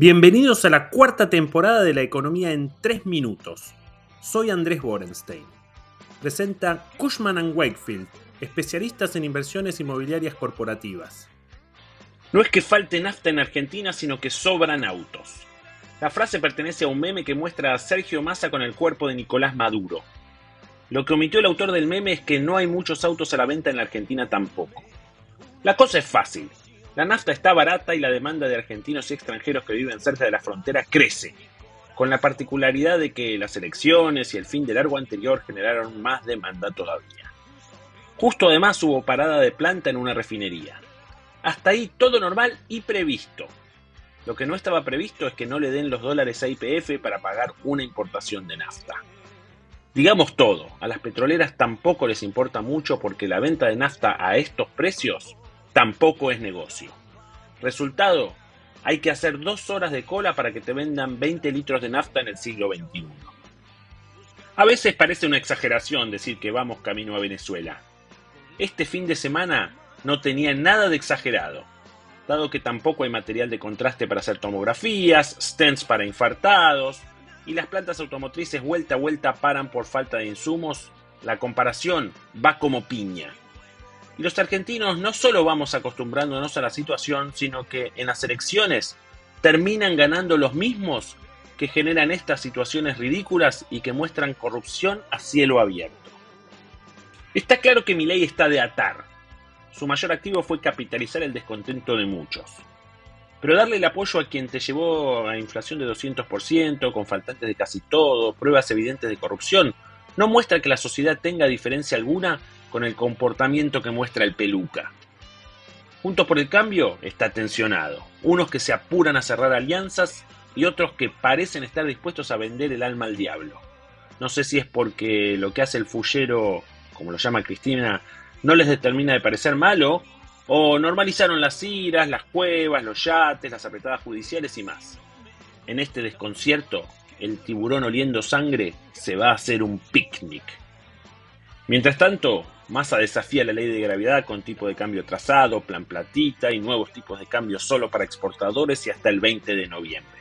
Bienvenidos a la cuarta temporada de La Economía en 3 Minutos. Soy Andrés Borenstein. Presenta Cushman ⁇ Wakefield, especialistas en inversiones inmobiliarias corporativas. No es que falte nafta en Argentina, sino que sobran autos. La frase pertenece a un meme que muestra a Sergio Massa con el cuerpo de Nicolás Maduro. Lo que omitió el autor del meme es que no hay muchos autos a la venta en la Argentina tampoco. La cosa es fácil. La nafta está barata y la demanda de argentinos y extranjeros que viven cerca de la frontera crece, con la particularidad de que las elecciones y el fin del largo anterior generaron más demanda todavía. Justo además hubo parada de planta en una refinería. Hasta ahí todo normal y previsto. Lo que no estaba previsto es que no le den los dólares a IPF para pagar una importación de nafta. Digamos todo, a las petroleras tampoco les importa mucho porque la venta de nafta a estos precios tampoco es negocio. Resultado, hay que hacer dos horas de cola para que te vendan 20 litros de nafta en el siglo XXI. A veces parece una exageración decir que vamos camino a Venezuela. Este fin de semana no tenía nada de exagerado, dado que tampoco hay material de contraste para hacer tomografías, stents para infartados, y las plantas automotrices vuelta a vuelta paran por falta de insumos, la comparación va como piña. Y los argentinos no solo vamos acostumbrándonos a la situación, sino que en las elecciones terminan ganando los mismos que generan estas situaciones ridículas y que muestran corrupción a cielo abierto. Está claro que mi ley está de atar. Su mayor activo fue capitalizar el descontento de muchos. Pero darle el apoyo a quien te llevó a inflación de 200%, con faltantes de casi todo, pruebas evidentes de corrupción, no muestra que la sociedad tenga diferencia alguna con el comportamiento que muestra el peluca. Juntos por el Cambio está tensionado. Unos que se apuran a cerrar alianzas y otros que parecen estar dispuestos a vender el alma al diablo. No sé si es porque lo que hace el fullero, como lo llama Cristina, no les determina de parecer malo, o normalizaron las iras, las cuevas, los yates, las apretadas judiciales y más. En este desconcierto, el tiburón oliendo sangre se va a hacer un picnic. Mientras tanto, Massa desafía la ley de gravedad con tipo de cambio trazado, plan platita y nuevos tipos de cambio solo para exportadores y hasta el 20 de noviembre.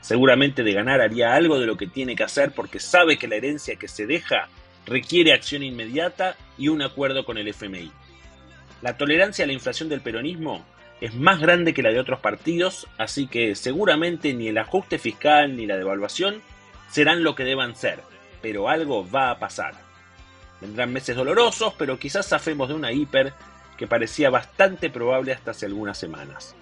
Seguramente de ganar haría algo de lo que tiene que hacer porque sabe que la herencia que se deja requiere acción inmediata y un acuerdo con el FMI. La tolerancia a la inflación del peronismo es más grande que la de otros partidos, así que seguramente ni el ajuste fiscal ni la devaluación serán lo que deban ser, pero algo va a pasar. Vendrán meses dolorosos, pero quizás zafemos de una hiper que parecía bastante probable hasta hace algunas semanas.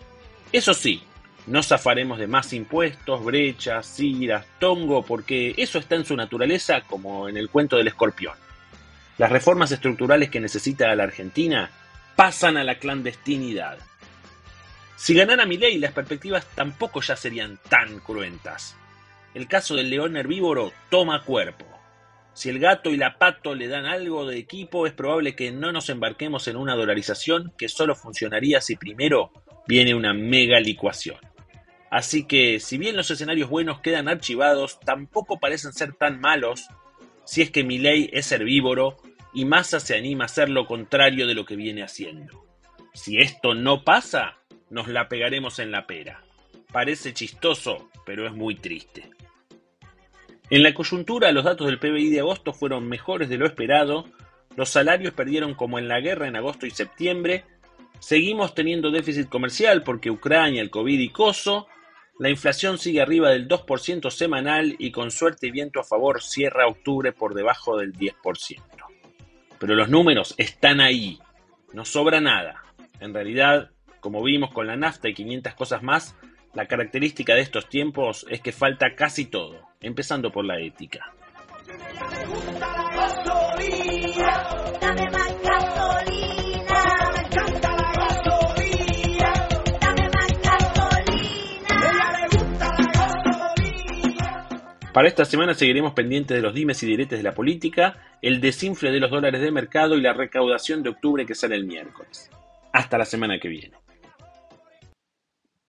Eso sí, no zafaremos de más impuestos, brechas, ciras, tongo, porque eso está en su naturaleza como en el cuento del escorpión. Las reformas estructurales que necesita la Argentina pasan a la clandestinidad. Si ganara ley, las perspectivas tampoco ya serían tan cruentas. El caso del león herbívoro toma cuerpo. Si el gato y la pato le dan algo de equipo, es probable que no nos embarquemos en una dolarización que solo funcionaría si primero viene una mega licuación. Así que, si bien los escenarios buenos quedan archivados, tampoco parecen ser tan malos si es que mi ley es herbívoro y Massa se anima a hacer lo contrario de lo que viene haciendo. Si esto no pasa, nos la pegaremos en la pera. Parece chistoso, pero es muy triste. En la coyuntura, los datos del PBI de agosto fueron mejores de lo esperado, los salarios perdieron como en la guerra en agosto y septiembre, seguimos teniendo déficit comercial porque Ucrania, el COVID y coso, la inflación sigue arriba del 2% semanal y con suerte y viento a favor cierra octubre por debajo del 10%. Pero los números están ahí, no sobra nada. En realidad, como vimos con la nafta y 500 cosas más, la característica de estos tiempos es que falta casi todo, empezando por la ética. Para esta semana seguiremos pendientes de los dimes y diretes de la política, el desinfle de los dólares de mercado y la recaudación de octubre que sale el miércoles. Hasta la semana que viene.